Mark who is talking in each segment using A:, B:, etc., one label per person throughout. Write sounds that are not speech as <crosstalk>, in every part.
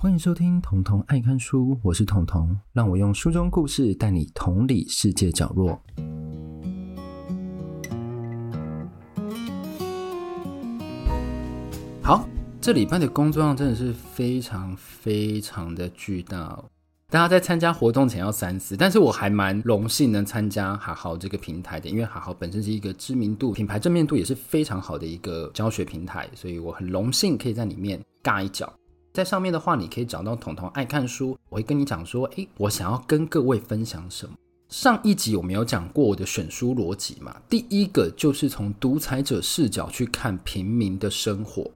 A: 欢迎收听《童童爱看书》，我是童童，让我用书中故事带你同理世界角落。好，这礼拜的工作量真的是非常非常的巨大。大家在参加活动前要三思，但是我还蛮荣幸能参加好好这个平台的，因为好好本身是一个知名度、品牌正面度也是非常好的一个教学平台，所以我很荣幸可以在里面尬一脚。在上面的话，你可以找到彤彤爱看书。我会跟你讲说，诶，我想要跟各位分享什么。上一集我没有讲过我的选书逻辑嘛？第一个就是从独裁者视角去看平民的生活。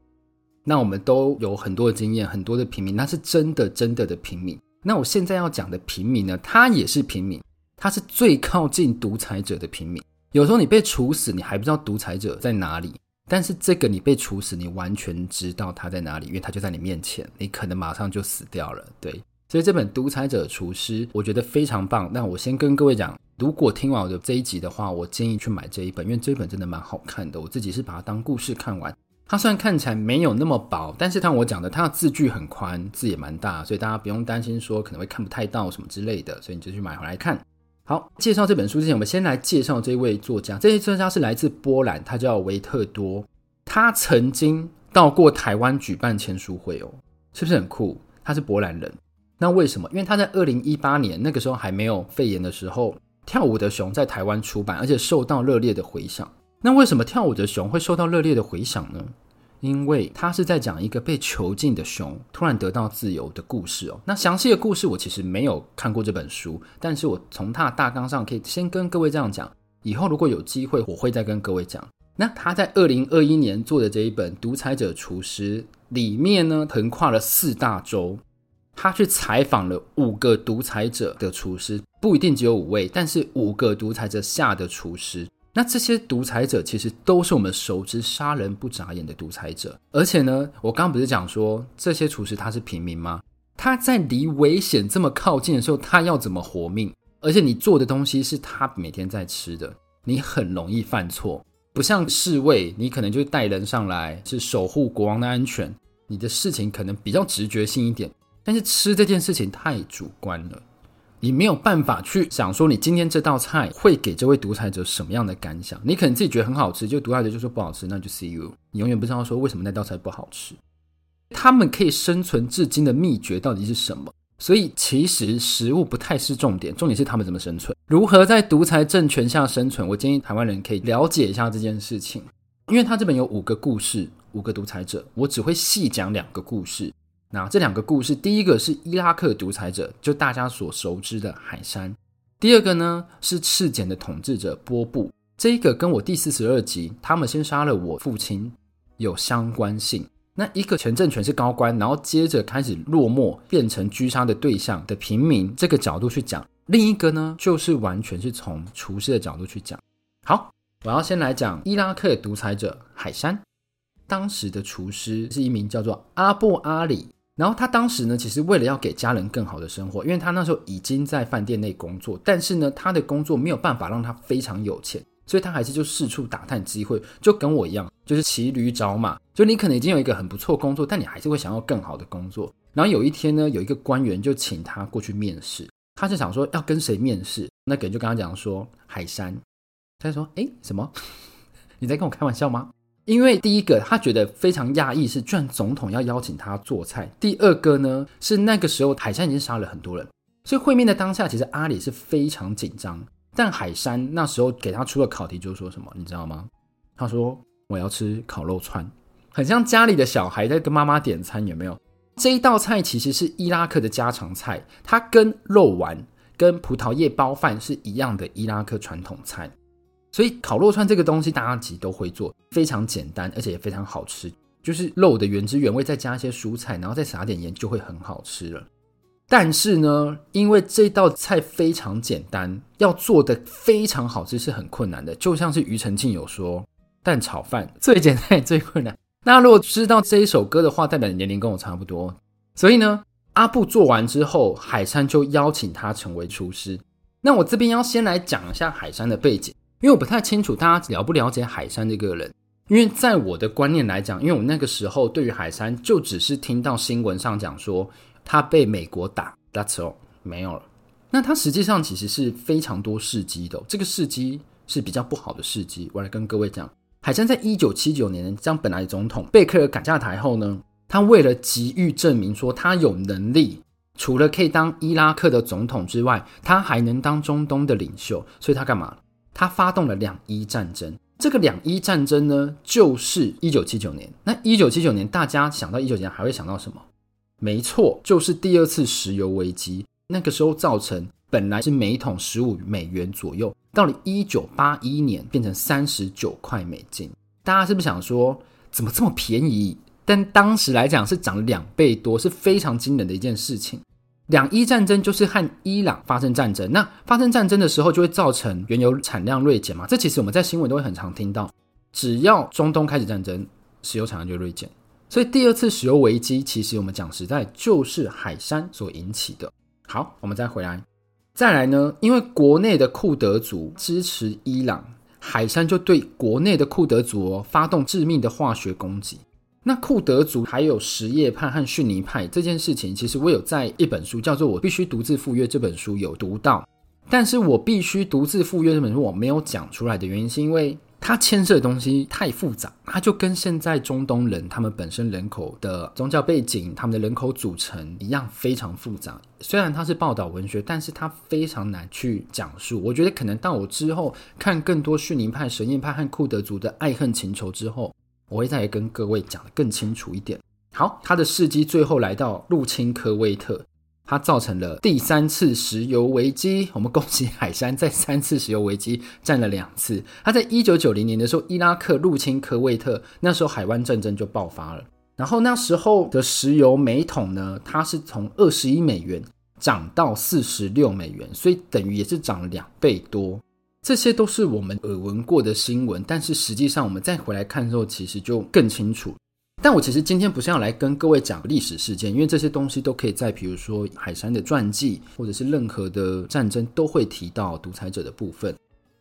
A: 那我们都有很多的经验，很多的平民，那是真的真的的平民。那我现在要讲的平民呢，他也是平民，他是最靠近独裁者的平民。有时候你被处死，你还不知道独裁者在哪里。但是这个你被处死，你完全知道他在哪里，因为他就在你面前，你可能马上就死掉了。对，所以这本《独裁者厨师》我觉得非常棒。那我先跟各位讲，如果听完我的这一集的话，我建议去买这一本，因为这一本真的蛮好看的。我自己是把它当故事看完。它虽然看起来没有那么薄，但是像我讲的，它的字距很宽，字也蛮大，所以大家不用担心说可能会看不太到什么之类的。所以你就去买回来看。好，介绍这本书之前，我们先来介绍这位作家。这位作家是来自波兰，他叫维特多。他曾经到过台湾举办签书会哦，是不是很酷？他是波兰人，那为什么？因为他在二零一八年那个时候还没有肺炎的时候，《跳舞的熊》在台湾出版，而且受到热烈的回响。那为什么《跳舞的熊》会受到热烈的回响呢？因为他是在讲一个被囚禁的熊突然得到自由的故事哦。那详细的故事我其实没有看过这本书，但是我从他的大纲上可以先跟各位这样讲。以后如果有机会，我会再跟各位讲。那他在二零二一年做的这一本《独裁者厨师》里面呢，横跨了四大洲，他去采访了五个独裁者的厨师，不一定只有五位，但是五个独裁者下的厨师。那这些独裁者其实都是我们熟知杀人不眨眼的独裁者，而且呢，我刚刚不是讲说这些厨师他是平民吗？他在离危险这么靠近的时候，他要怎么活命？而且你做的东西是他每天在吃的，你很容易犯错，不像侍卫，你可能就带人上来是守护国王的安全，你的事情可能比较直觉性一点，但是吃这件事情太主观了。你没有办法去想说，你今天这道菜会给这位独裁者什么样的感想？你可能自己觉得很好吃，就独裁者就说不好吃，那就 see you。你永远不知道说为什么那道菜不好吃。他们可以生存至今的秘诀到底是什么？所以其实食物不太是重点，重点是他们怎么生存，如何在独裁政权下生存。我建议台湾人可以了解一下这件事情，因为他这本有五个故事，五个独裁者，我只会细讲两个故事。那这两个故事，第一个是伊拉克独裁者，就大家所熟知的海山；第二个呢是赤柬的统治者波布。这一个跟我第四十二集他们先杀了我父亲有相关性。那一个前政权是高官，然后接着开始落寞，变成狙杀的对象的平民，这个角度去讲；另一个呢，就是完全是从厨师的角度去讲。好，我要先来讲伊拉克独裁者海山。当时的厨师是一名叫做阿布阿里。然后他当时呢，其实为了要给家人更好的生活，因为他那时候已经在饭店内工作，但是呢，他的工作没有办法让他非常有钱，所以他还是就四处打探机会，就跟我一样，就是骑驴找马。就你可能已经有一个很不错工作，但你还是会想要更好的工作。然后有一天呢，有一个官员就请他过去面试，他就想说要跟谁面试，那个人就跟他讲说海山，他就说哎什么？<laughs> 你在跟我开玩笑吗？因为第一个，他觉得非常讶异，是居然总统要邀请他做菜。第二个呢，是那个时候海山已经杀了很多人，所以会面的当下，其实阿里是非常紧张。但海山那时候给他出了考题，就是说什么，你知道吗？他说我要吃烤肉串，很像家里的小孩在跟妈妈点餐，有没有？这一道菜其实是伊拉克的家常菜，它跟肉丸、跟葡萄叶包饭是一样的伊拉克传统菜。所以烤肉串这个东西，大家其实都会做，非常简单，而且也非常好吃。就是肉的原汁原味，再加一些蔬菜，然后再撒点盐，就会很好吃了。但是呢，因为这道菜非常简单，要做的非常好吃是很困难的。就像是庾澄庆有说，蛋炒饭最简单也最困难。那如果知道这一首歌的话，代表年龄跟我差不多。所以呢，阿布做完之后，海山就邀请他成为厨师。那我这边要先来讲一下海山的背景。因为我不太清楚大家了不了解海山这个人，因为在我的观念来讲，因为我那个时候对于海山就只是听到新闻上讲说，他被美国打，That's all，没有了。那他实际上其实是非常多事迹的，这个事迹是比较不好的事迹。我来跟各位讲，海山在一九七九年将本来总统贝克尔赶下台后呢，他为了急于证明说他有能力，除了可以当伊拉克的总统之外，他还能当中东的领袖，所以他干嘛？他发动了两伊战争。这个两伊战争呢，就是一九七九年。那一九七九年，大家想到一九七九年还会想到什么？没错，就是第二次石油危机。那个时候造成本来是每桶十五美元左右，到了一九八一年变成三十九块美金。大家是不是想说，怎么这么便宜？但当时来讲是涨了两倍多，是非常惊人的一件事情。两伊战争就是和伊朗发生战争，那发生战争的时候就会造成原油产量锐减嘛。这其实我们在新闻都会很常听到，只要中东开始战争，石油产量就锐减。所以第二次石油危机，其实我们讲实在就是海山所引起的。好，我们再回来，再来呢，因为国内的库德族支持伊朗，海山就对国内的库德族哦发动致命的化学攻击。那库德族还有什叶派和逊尼派这件事情，其实我有在一本书叫做《我必须独自赴约》这本书有读到，但是我必须独自赴约这本书我没有讲出来的原因，是因为它牵涉的东西太复杂，它就跟现在中东人他们本身人口的宗教背景、他们的人口组成一样非常复杂。虽然它是报道文学，但是它非常难去讲述。我觉得可能到我之后看更多逊尼派、什叶派和库德族的爱恨情仇之后。我会再跟各位讲得更清楚一点。好，他的事迹最后来到入侵科威特，他造成了第三次石油危机。我们恭喜海山在三次石油危机占了两次。他在一九九零年的时候，伊拉克入侵科威特，那时候海湾战争就爆发了。然后那时候的石油每桶呢，它是从二十一美元涨到四十六美元，所以等于也是涨了两倍多。这些都是我们耳闻过的新闻，但是实际上我们再回来看的时候，其实就更清楚。但我其实今天不是要来跟各位讲历史事件，因为这些东西都可以在比如说海山的传记，或者是任何的战争都会提到独裁者的部分。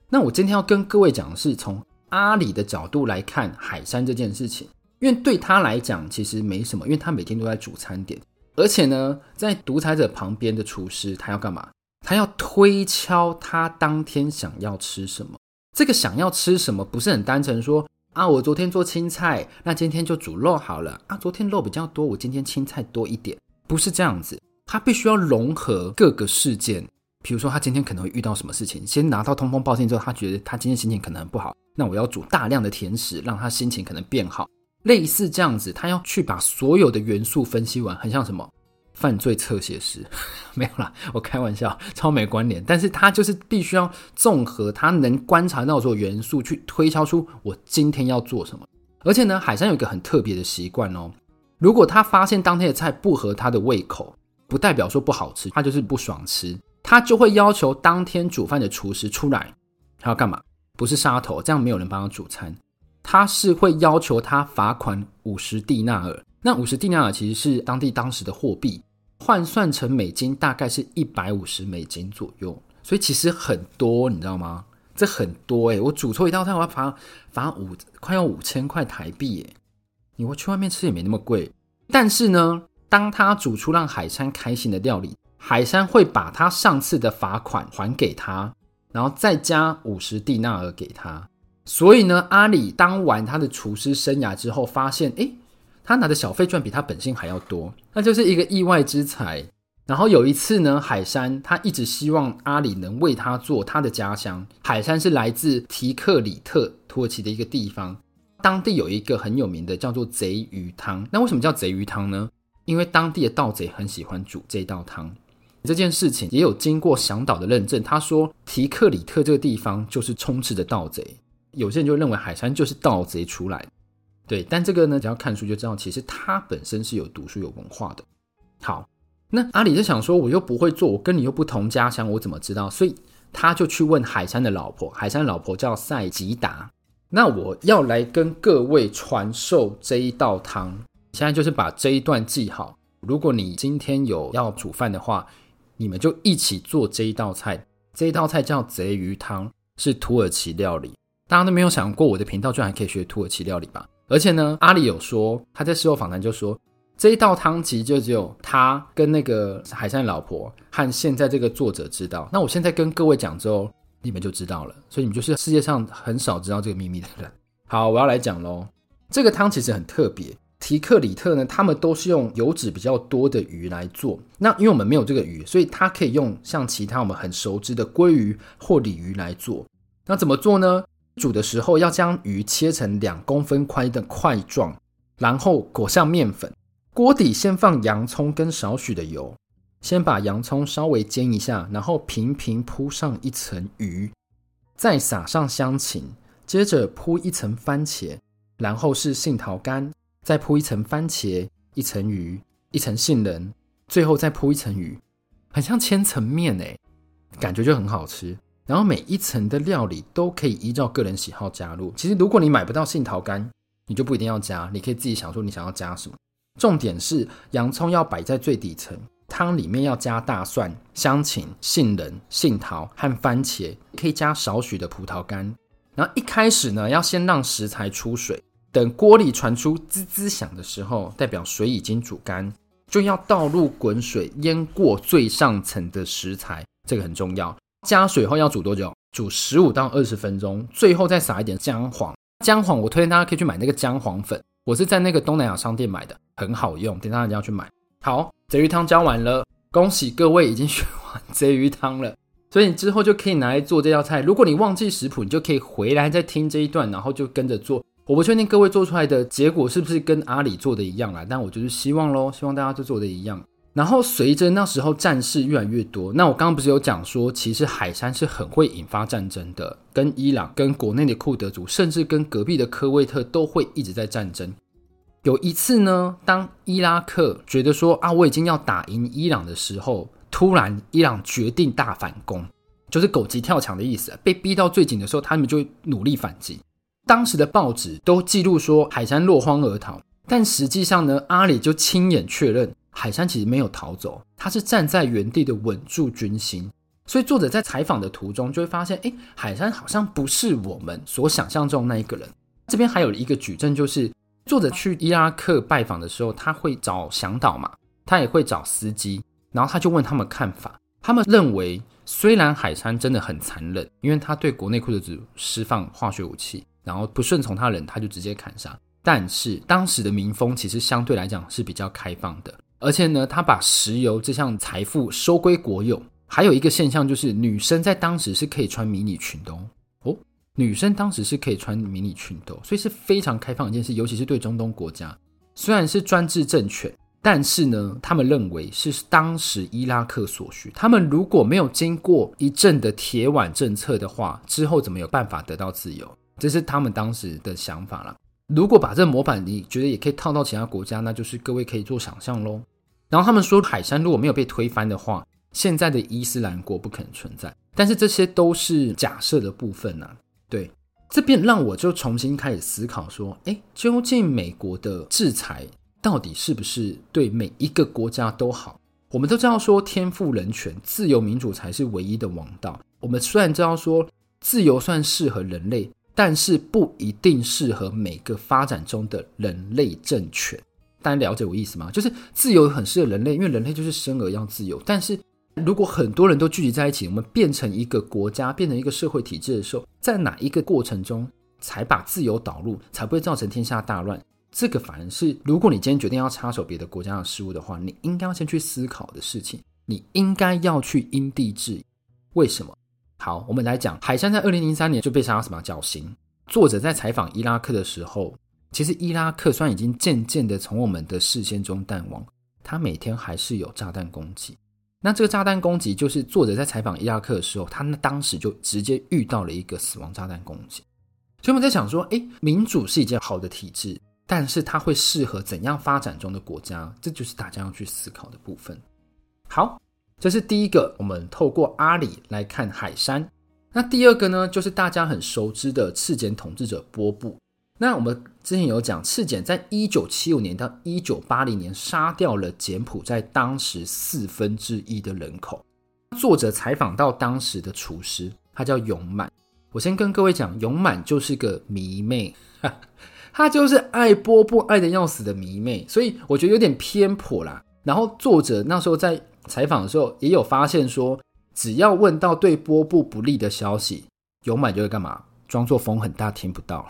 A: 那我今天要跟各位讲的是从阿里的角度来看海山这件事情，因为对他来讲其实没什么，因为他每天都在煮餐点，而且呢，在独裁者旁边的厨师他要干嘛？他要推敲他当天想要吃什么，这个想要吃什么不是很单纯说啊，我昨天做青菜，那今天就煮肉好了。啊，昨天肉比较多，我今天青菜多一点，不是这样子，他必须要融合各个事件，比如说他今天可能会遇到什么事情，先拿到通风报信之后，他觉得他今天心情可能很不好，那我要煮大量的甜食，让他心情可能变好，类似这样子，他要去把所有的元素分析完，很像什么？犯罪侧写师 <laughs> 没有啦，我开玩笑，超没关联。但是他就是必须要综合他能观察到所有元素，去推敲出我今天要做什么。而且呢，海珊有一个很特别的习惯哦，如果他发现当天的菜不合他的胃口，不代表说不好吃，他就是不爽吃，他就会要求当天煮饭的厨师出来，他要干嘛？不是杀头，这样没有人帮他煮餐，他是会要求他罚款五十蒂纳尔。那五十蒂纳尔其实是当地当时的货币。换算成美金大概是一百五十美金左右，所以其实很多，你知道吗？这很多诶、我煮错一道菜，我要罚罚五快要五千块台币诶。你我去外面吃也没那么贵。但是呢，当他煮出让海珊开心的料理，海珊会把他上次的罚款还给他，然后再加五十蒂纳尔给他。所以呢，阿里当完他的厨师生涯之后，发现诶。他拿的小费赚比他本薪还要多，那就是一个意外之财。然后有一次呢，海山他一直希望阿里能为他做他的家乡。海山是来自提克里特，土耳其的一个地方，当地有一个很有名的叫做贼鱼汤。那为什么叫贼鱼汤呢？因为当地的盗贼很喜欢煮这道汤。这件事情也有经过向导的认证，他说提克里特这个地方就是充斥着盗贼，有些人就认为海山就是盗贼出来的。对，但这个呢，只要看书就知道，其实他本身是有读书、有文化的。好，那阿里就想说，我又不会做，我跟你又不同家乡，我怎么知道？所以他就去问海山的老婆，海山的老婆叫赛吉达。那我要来跟各位传授这一道汤，现在就是把这一段记好。如果你今天有要煮饭的话，你们就一起做这一道菜。这一道菜叫贼鱼汤，是土耳其料理。大家都没有想过，我的频道居然还可以学土耳其料理吧？而且呢，阿里有说他在事后访谈就说，这一道汤其实就只有他跟那个海山老婆和现在这个作者知道。那我现在跟各位讲之后，你们就知道了。所以你们就是世界上很少知道这个秘密的人。好，我要来讲喽。这个汤其实很特别，提克里特呢，他们都是用油脂比较多的鱼来做。那因为我们没有这个鱼，所以它可以用像其他我们很熟知的鲑鱼或鲤鱼来做。那怎么做呢？煮的时候要将鱼切成两公分宽的块状，然后裹上面粉。锅底先放洋葱跟少许的油，先把洋葱稍微煎一下，然后平平铺上一层鱼，再撒上香芹，接着铺一层番茄，然后是杏桃干，再铺一层番茄，一层鱼，一层杏仁，最后再铺一层鱼，很像千层面诶，感觉就很好吃。然后每一层的料理都可以依照个人喜好加入。其实如果你买不到杏桃干，你就不一定要加，你可以自己想说你想要加什么。重点是洋葱要摆在最底层，汤里面要加大蒜、香芹、杏仁、杏桃和番茄，可以加少许的葡萄干。然后一开始呢，要先让食材出水，等锅里传出滋滋响的时候，代表水已经煮干，就要倒入滚水淹过最上层的食材，这个很重要。加水后要煮多久？煮十五到二十分钟，最后再撒一点姜黄。姜黄我推荐大家可以去买那个姜黄粉。我是在那个东南亚商店买的，很好用，等大家要去买。好，鲫鱼汤教完了，恭喜各位已经学完鲫鱼汤了，所以你之后就可以拿来做这道菜。如果你忘记食谱，你就可以回来再听这一段，然后就跟着做。我不确定各位做出来的结果是不是跟阿里做的一样啦，但我就是希望喽，希望大家都做的一样。然后随着那时候战事越来越多，那我刚刚不是有讲说，其实海山是很会引发战争的，跟伊朗、跟国内的库德族，甚至跟隔壁的科威特都会一直在战争。有一次呢，当伊拉克觉得说啊，我已经要打赢伊朗的时候，突然伊朗决定大反攻，就是狗急跳墙的意思。被逼到最紧的时候，他们就会努力反击。当时的报纸都记录说海山落荒而逃，但实际上呢，阿里就亲眼确认。海山其实没有逃走，他是站在原地的稳住军心。所以作者在采访的途中就会发现，诶，海山好像不是我们所想象中那一个人。这边还有一个举证，就是作者去伊拉克拜访的时候，他会找向导嘛，他也会找司机，然后他就问他们看法。他们认为，虽然海山真的很残忍，因为他对国内库德族释放化学武器，然后不顺从他人，他就直接砍杀。但是当时的民风其实相对来讲是比较开放的。而且呢，他把石油这项财富收归国有。还有一个现象就是，女生在当时是可以穿迷你裙的哦。哦，女生当时是可以穿迷你裙的，所以是非常开放一件事。尤其是对中东国家，虽然是专制政权，但是呢，他们认为是当时伊拉克所需。他们如果没有经过一阵的铁腕政策的话，之后怎么有办法得到自由？这是他们当时的想法了。如果把这个模板你觉得也可以套到其他国家，那就是各位可以做想象喽。然后他们说，海山如果没有被推翻的话，现在的伊斯兰国不可能存在。但是这些都是假设的部分呐、啊。对，这边让我就重新开始思考说，诶，究竟美国的制裁到底是不是对每一个国家都好？我们都知道说，天赋人权、自由民主才是唯一的王道。我们虽然知道说，自由算适合人类，但是不一定适合每个发展中的人类政权。大家了解我意思吗？就是自由很适合人类，因为人类就是生而要自由。但是如果很多人都聚集在一起，我们变成一个国家，变成一个社会体制的时候，在哪一个过程中才把自由导入，才不会造成天下大乱？这个反而是，如果你今天决定要插手别的国家的事务的话，你应该要先去思考的事情。你应该要去因地制宜。为什么？好，我们来讲，海珊在二零零三年就被杀什么，绞刑。作者在采访伊拉克的时候。其实伊拉克虽然已经渐渐的从我们的视线中淡忘，他每天还是有炸弹攻击。那这个炸弹攻击，就是作者在采访伊拉克的时候，他那当时就直接遇到了一个死亡炸弹攻击。所以我们在想说，诶，民主是一件好的体制，但是它会适合怎样发展中的国家？这就是大家要去思考的部分。好，这是第一个，我们透过阿里来看海山。那第二个呢，就是大家很熟知的赤柬统治者波布。那我们之前有讲，赤柬在一九七五年到一九八零年杀掉了柬埔寨当时四分之一的人口。作者采访到当时的厨师，他叫永满。我先跟各位讲，永满就是个迷妹。<laughs> 他就是爱波布爱得要死的迷妹，所以我觉得有点偏颇啦。然后作者那时候在采访的时候也有发现说，只要问到对波布不利的消息，勇满就会干嘛？装作风很大听不到。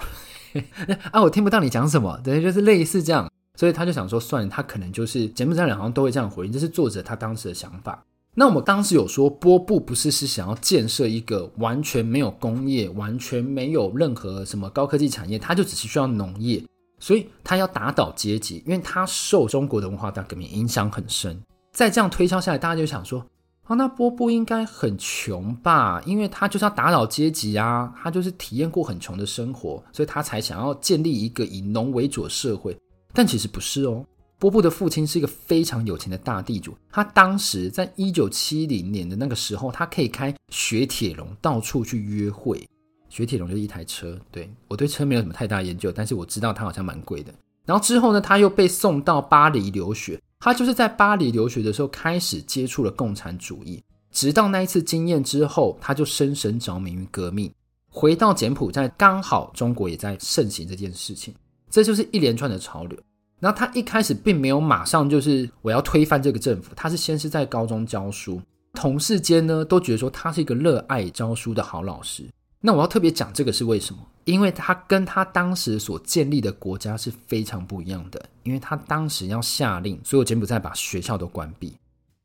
A: <laughs> 啊，我听不到你讲什么，对，就是类似这样。所以他就想说，算了，他可能就是柬埔寨人好像都会这样回应，这是作者他当时的想法。那我们当时有说，波布不是是想要建设一个完全没有工业、完全没有任何什么高科技产业，他就只是需要农业，所以他要打倒阶级，因为他受中国的文化大革命影响很深。再这样推敲下来，大家就想说，哦，那波波应该很穷吧？因为他就是要打倒阶级啊，他就是体验过很穷的生活，所以他才想要建立一个以农为主的社会。但其实不是哦。波波的父亲是一个非常有钱的大地主，他当时在一九七零年的那个时候，他可以开雪铁龙到处去约会。雪铁龙就是一台车，对，我对车没有什么太大研究，但是我知道它好像蛮贵的。然后之后呢，他又被送到巴黎留学，他就是在巴黎留学的时候开始接触了共产主义，直到那一次经验之后，他就深深着迷于革命。回到柬埔寨，刚好中国也在盛行这件事情，这就是一连串的潮流。然后他一开始并没有马上就是我要推翻这个政府，他是先是在高中教书，同事间呢都觉得说他是一个热爱教书的好老师。那我要特别讲这个是为什么？因为他跟他当时所建立的国家是非常不一样的，因为他当时要下令所有柬埔寨把学校都关闭，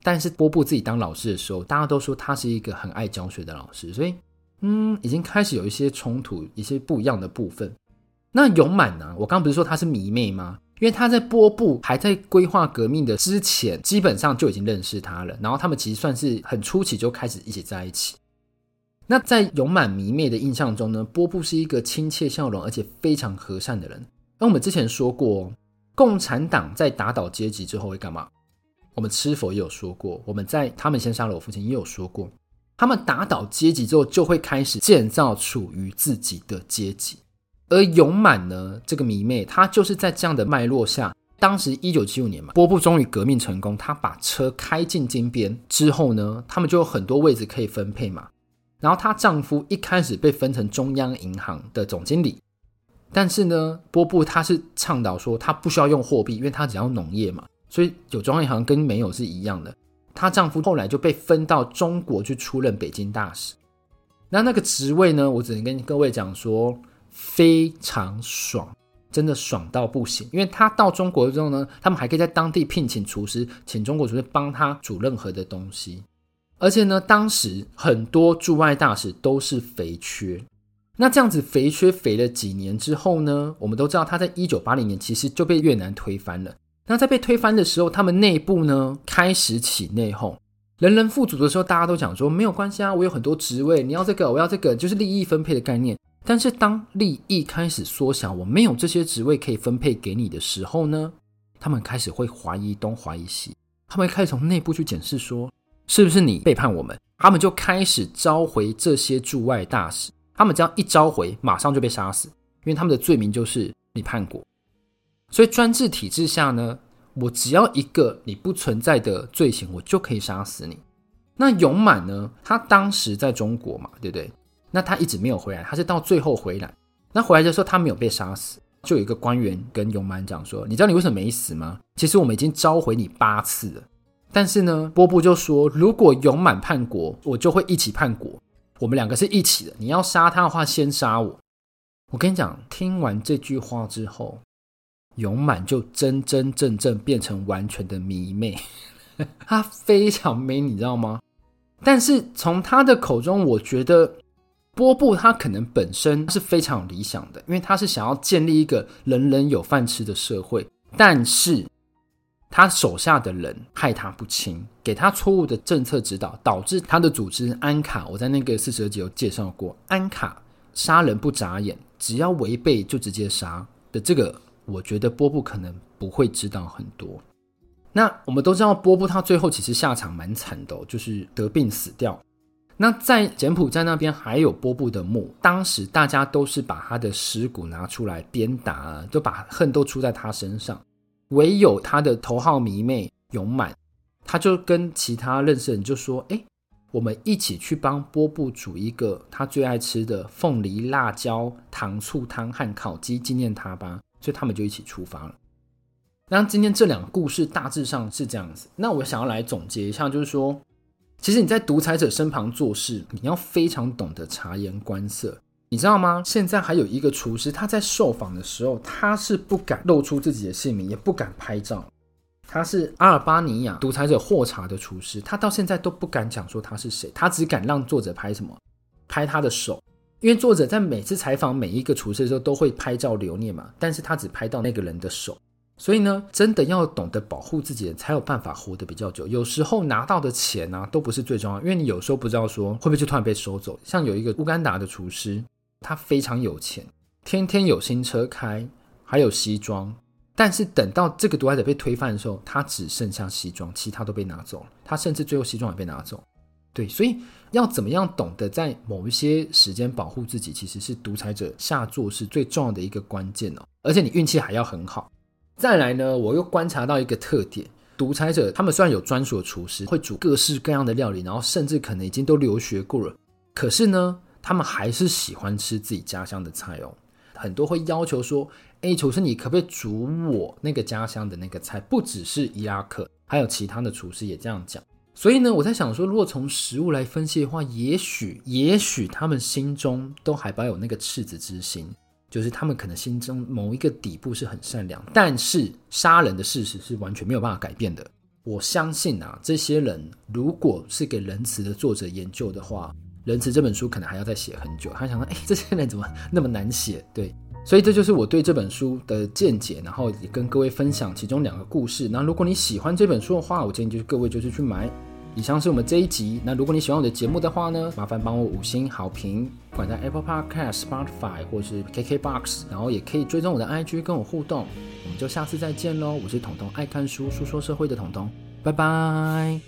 A: 但是波布自己当老师的时候，大家都说他是一个很爱教学的老师，所以嗯，已经开始有一些冲突，一些不一样的部分。那勇满呢？我刚刚不是说他是迷妹吗？因为他在波布还在规划革命的之前，基本上就已经认识他了。然后他们其实算是很初期就开始一起在一起。那在勇满迷妹的印象中呢，波布是一个亲切笑容而且非常和善的人。那我们之前说过，共产党在打倒阶级之后会干嘛？我们吃否也有说过，我们在他们先杀了我父亲也有说过，他们打倒阶级之后就会开始建造属于自己的阶级。而勇满呢，这个迷妹，她就是在这样的脉络下，当时一九七五年嘛，波布终于革命成功，他把车开进金边之后呢，他们就有很多位置可以分配嘛。然后她丈夫一开始被分成中央银行的总经理，但是呢，波布他是倡导说他不需要用货币，因为他只要农业嘛，所以有中央银行跟没有是一样的。她丈夫后来就被分到中国去出任北京大使，那那个职位呢，我只能跟各位讲说。非常爽，真的爽到不行。因为他到中国之后呢，他们还可以在当地聘请厨师，请中国厨师帮他煮任何的东西。而且呢，当时很多驻外大使都是肥缺。那这样子肥缺肥了几年之后呢，我们都知道他在一九八零年其实就被越南推翻了。那在被推翻的时候，他们内部呢开始起内讧，人人富足的时候，大家都讲说没有关系啊，我有很多职位，你要这个，我要这个，就是利益分配的概念。但是当利益开始缩小，我没有这些职位可以分配给你的时候呢，他们开始会怀疑东怀疑西，他们开始从内部去检视说，是不是你背叛我们？他们就开始召回这些驻外大使，他们只要一召回，马上就被杀死，因为他们的罪名就是你叛国。所以专制体制下呢，我只要一个你不存在的罪行，我就可以杀死你。那勇满呢？他当时在中国嘛，对不对？那他一直没有回来，他是到最后回来。那回来的时候，他没有被杀死，就有一个官员跟勇满讲说：“你知道你为什么没死吗？其实我们已经召回你八次了。但是呢，波布就说，如果勇满叛国，我就会一起叛国。我们两个是一起的。你要杀他的话，先杀我。我跟你讲，听完这句话之后，勇满就真真正正变成完全的迷妹，<laughs> 他非常迷，你知道吗？但是从他的口中，我觉得。波布他可能本身是非常理想的，因为他是想要建立一个人人有饭吃的社会，但是他手下的人害他不轻，给他错误的政策指导，导致他的组织安卡，我在那个四十二集有介绍过，安卡杀人不眨眼，只要违背就直接杀的这个，我觉得波布可能不会知道很多。那我们都知道波布他最后其实下场蛮惨的哦，就是得病死掉。那在柬埔寨那边还有波布的墓，当时大家都是把他的尸骨拿出来鞭打，都把恨都出在他身上。唯有他的头号迷妹勇满，他就跟其他认识人就说：“哎，我们一起去帮波布煮一个他最爱吃的凤梨辣椒糖醋汤和烤鸡，纪念他吧。”所以他们就一起出发了。那今天这两个故事大致上是这样子。那我想要来总结一下，就是说，其实你在独裁者身旁做事，你要非常懂得察言观色，你知道吗？现在还有一个厨师，他在受访的时候，他是不敢露出自己的姓名，也不敢拍照。他是阿尔巴尼亚独裁者霍查的厨师，他到现在都不敢讲说他是谁，他只敢让作者拍什么，拍他的手。因为作者在每次采访每一个厨师的时候，都会拍照留念嘛，但是他只拍到那个人的手。所以呢，真的要懂得保护自己，才有办法活得比较久。有时候拿到的钱啊，都不是最重要，因为你有时候不知道说会不会就突然被收走。像有一个乌干达的厨师，他非常有钱，天天有新车开，还有西装。但是等到这个独裁者被推翻的时候，他只剩下西装，其他都被拿走了。他甚至最后西装也被拿走。对，所以要怎么样懂得在某一些时间保护自己，其实是独裁者下作是最重要的一个关键哦。而且你运气还要很好。再来呢，我又观察到一个特点：独裁者他们虽然有专属的厨师，会煮各式各样的料理，然后甚至可能已经都留学过了，可是呢，他们还是喜欢吃自己家乡的菜哦。很多会要求说：“哎，厨师，你可不可以煮我那个家乡的那个菜？”不只是伊拉克，还有其他的厨师也这样讲。所以呢，我在想说，如果从食物来分析的话，也许，也许他们心中都还抱有那个赤子之心。就是他们可能心中某一个底部是很善良，但是杀人的事实是完全没有办法改变的。我相信啊，这些人如果是给仁慈的作者研究的话，仁慈这本书可能还要再写很久。他想说，哎，这些人怎么那么难写？对，所以这就是我对这本书的见解，然后也跟各位分享其中两个故事。那如果你喜欢这本书的话，我建议就是各位就是去买。以上是我们这一集。那如果你喜欢我的节目的话呢，麻烦帮我五星好评，不管在 Apple Podcast、Spotify 或是 KKBox，然后也可以追踪我的 IG 跟我互动。我们就下次再见喽！我是彤彤爱看书、书说社会的彤彤，拜拜。